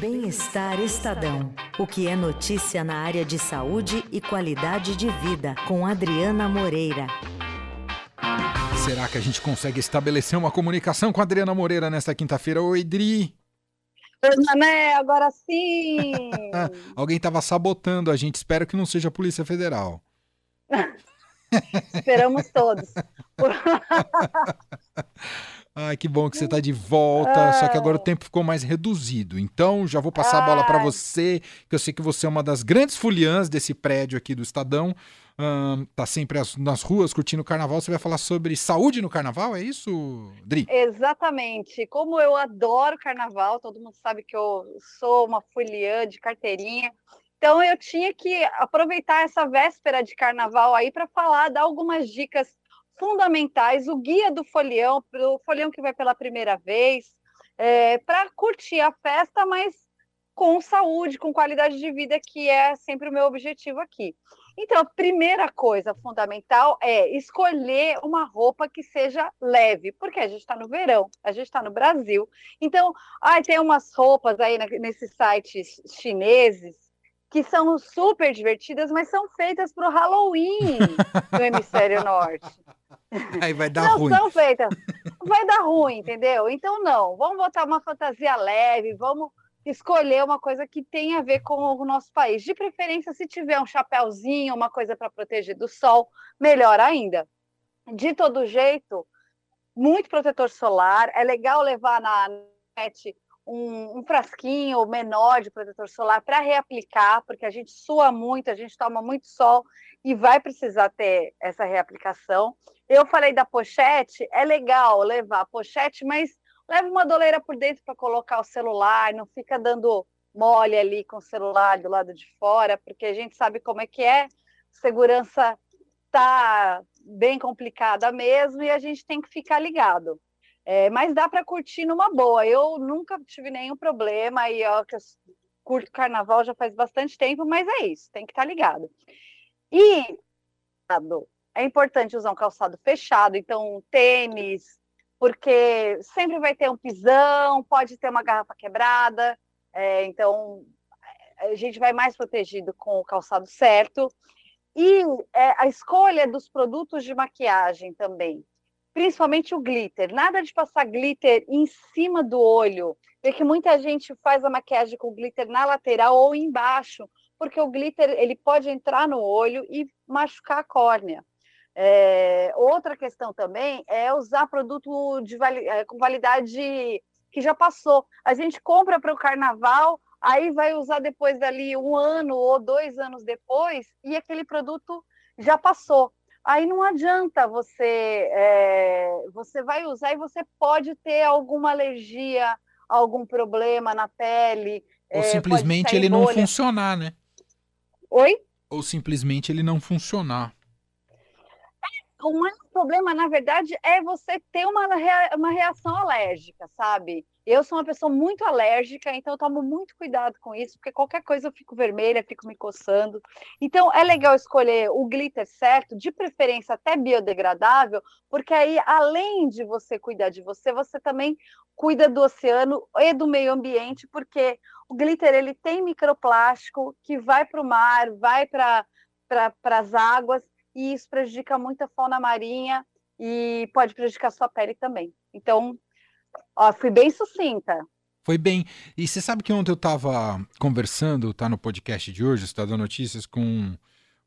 Bem-Estar Estadão. O que é notícia na área de saúde e qualidade de vida, com Adriana Moreira. Será que a gente consegue estabelecer uma comunicação com a Adriana Moreira nesta quinta-feira? Oi, Dri. Oi, Mané, agora sim! Alguém estava sabotando a gente. Espero que não seja a Polícia Federal. Esperamos todos. Ai, que bom que você está de volta. Só que agora o tempo ficou mais reduzido. Então, já vou passar a bola para você, que eu sei que você é uma das grandes foliãs desse prédio aqui do Estadão. Hum, tá sempre as, nas ruas curtindo o carnaval. Você vai falar sobre saúde no carnaval, é isso, Dri? Exatamente. Como eu adoro carnaval, todo mundo sabe que eu sou uma foliã de carteirinha. Então eu tinha que aproveitar essa véspera de carnaval aí para falar, dar algumas dicas fundamentais, o guia do folião, o folião que vai pela primeira vez, é, para curtir a festa, mas com saúde, com qualidade de vida, que é sempre o meu objetivo aqui. Então, a primeira coisa fundamental é escolher uma roupa que seja leve, porque a gente está no verão, a gente está no Brasil. Então, ai, tem umas roupas aí nesses sites chineses que são super divertidas, mas são feitas para o Halloween no hemisfério norte. Aí vai dar não ruim. são feitas. Vai dar ruim, entendeu? Então, não. Vamos botar uma fantasia leve, vamos escolher uma coisa que tenha a ver com o nosso país. De preferência, se tiver um chapéuzinho, uma coisa para proteger do sol, melhor ainda. De todo jeito, muito protetor solar. É legal levar na net um, um frasquinho menor de protetor solar para reaplicar, porque a gente sua muito, a gente toma muito sol e vai precisar ter essa reaplicação. Eu falei da pochete, é legal levar a pochete, mas leva uma doleira por dentro para colocar o celular, não fica dando mole ali com o celular do lado de fora, porque a gente sabe como é que é, segurança tá bem complicada mesmo e a gente tem que ficar ligado. É, mas dá para curtir numa boa. Eu nunca tive nenhum problema e ó, que eu curto carnaval já faz bastante tempo, mas é isso, tem que estar tá ligado. E é importante usar um calçado fechado, então tênis, porque sempre vai ter um pisão, pode ter uma garrafa quebrada, é, então a gente vai mais protegido com o calçado certo. E é, a escolha dos produtos de maquiagem também, principalmente o glitter. Nada de passar glitter em cima do olho, porque muita gente faz a maquiagem com glitter na lateral ou embaixo, porque o glitter ele pode entrar no olho e machucar a córnea. É, outra questão também é usar produto de é, com validade que já passou. A gente compra para o carnaval, aí vai usar depois dali um ano ou dois anos depois, e aquele produto já passou. Aí não adianta você, é, você vai usar e você pode ter alguma alergia, algum problema na pele. Ou é, simplesmente ele não funcionar, né? Oi? Ou simplesmente ele não funcionar o maior problema, na verdade, é você ter uma, uma reação alérgica, sabe? Eu sou uma pessoa muito alérgica, então eu tomo muito cuidado com isso, porque qualquer coisa eu fico vermelha, fico me coçando. Então é legal escolher o glitter certo, de preferência até biodegradável, porque aí, além de você cuidar de você, você também cuida do oceano e do meio ambiente, porque o glitter ele tem microplástico que vai para o mar, vai para para as águas e isso prejudica muito a fauna marinha e pode prejudicar a sua pele também. Então, ó, fui bem sucinta. Foi bem. E você sabe que ontem eu estava conversando, tá no podcast de hoje, Estadão Notícias, com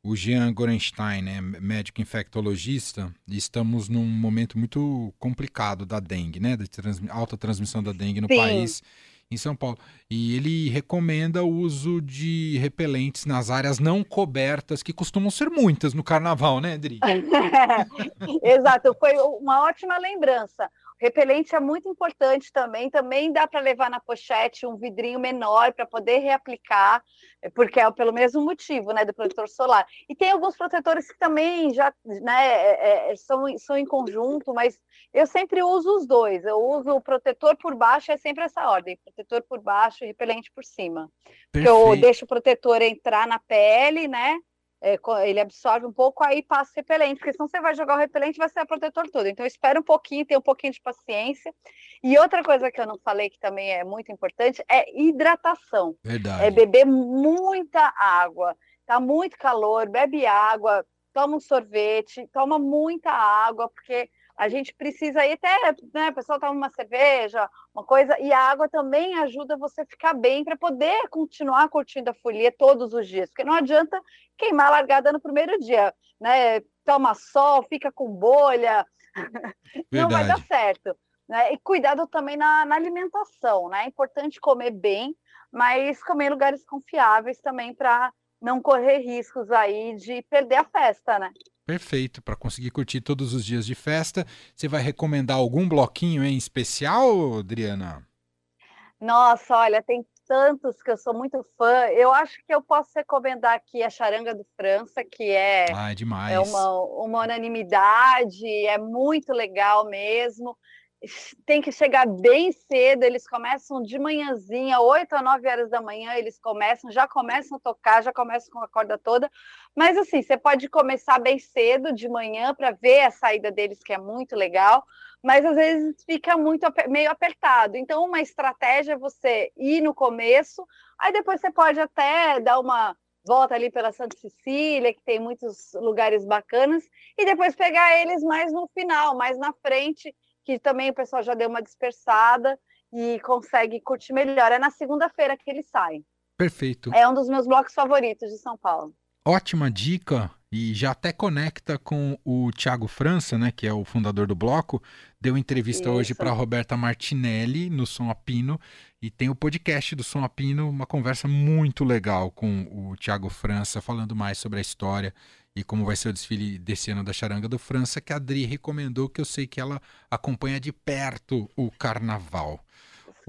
o Jean Gorenstein, né, médico infectologista, e estamos num momento muito complicado da dengue, né, da trans, alta transmissão da dengue no Sim. país em São Paulo. E ele recomenda o uso de repelentes nas áreas não cobertas, que costumam ser muitas no carnaval, né, Adri? Exato, foi uma ótima lembrança. Repelente é muito importante também. Também dá para levar na pochete um vidrinho menor para poder reaplicar, porque é pelo mesmo motivo, né, do protetor solar. E tem alguns protetores que também já, né, é, é, são, são em conjunto, mas eu sempre uso os dois. Eu uso o protetor por baixo, é sempre essa ordem: protetor por baixo e repelente por cima. Porque eu deixo o protetor entrar na pele, né? É, ele absorve um pouco, aí passa repelente, porque senão você vai jogar o repelente vai ser protetor todo. Então, espera um pouquinho, tem um pouquinho de paciência. E outra coisa que eu não falei, que também é muito importante, é hidratação. Verdade. É beber muita água. Tá muito calor, bebe água, toma um sorvete, toma muita água, porque a gente precisa aí até, né, o pessoal toma uma cerveja, uma coisa, e a água também ajuda você a ficar bem para poder continuar curtindo a folia todos os dias, porque não adianta queimar a largada no primeiro dia, né? Toma sol, fica com bolha, não vai dar certo. Né? E cuidado também na, na alimentação, né? É importante comer bem, mas comer em lugares confiáveis também para não correr riscos aí de perder a festa, né? Perfeito, para conseguir curtir todos os dias de festa. Você vai recomendar algum bloquinho em especial, Adriana? Nossa, olha, tem tantos que eu sou muito fã. Eu acho que eu posso recomendar aqui a Charanga do França, que é, ah, é, é uma, uma unanimidade, é muito legal mesmo tem que chegar bem cedo, eles começam de manhãzinha, 8 a 9 horas da manhã, eles começam, já começam a tocar, já começam com a corda toda. Mas assim, você pode começar bem cedo de manhã para ver a saída deles, que é muito legal, mas às vezes fica muito meio apertado. Então, uma estratégia é você ir no começo, aí depois você pode até dar uma volta ali pela Santa Cecília, que tem muitos lugares bacanas, e depois pegar eles mais no final, mais na frente que também o pessoal já deu uma dispersada e consegue curtir melhor. É na segunda-feira que ele sai. Perfeito. É um dos meus blocos favoritos de São Paulo. Ótima dica e já até conecta com o Thiago França, né, que é o fundador do bloco, deu entrevista Isso. hoje para Roberta Martinelli no Som Apino e tem o podcast do Som Apino, uma conversa muito legal com o Thiago França falando mais sobre a história e como vai ser o desfile desse ano da Charanga do França, que a Adri recomendou, que eu sei que ela acompanha de perto o carnaval.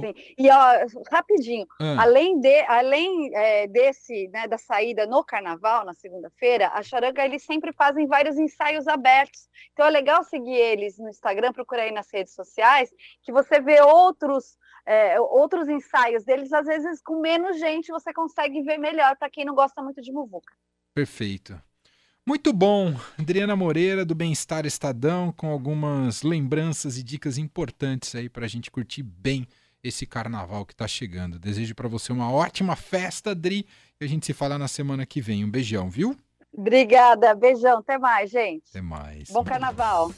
Sim. E ó, rapidinho, ah. além, de, além é, desse, né, da saída no carnaval, na segunda-feira, a Charanga eles sempre fazem vários ensaios abertos. Então é legal seguir eles no Instagram, procurar aí nas redes sociais, que você vê outros. É, outros ensaios deles, às vezes com menos gente, você consegue ver melhor para quem não gosta muito de muvuca. Perfeito. Muito bom, Adriana Moreira do Bem-Estar Estadão, com algumas lembranças e dicas importantes aí para a gente curtir bem esse carnaval que está chegando. Desejo para você uma ótima festa, Adri, e a gente se fala na semana que vem. Um beijão, viu? Obrigada, beijão, até mais, gente. Até mais. Bom carnaval.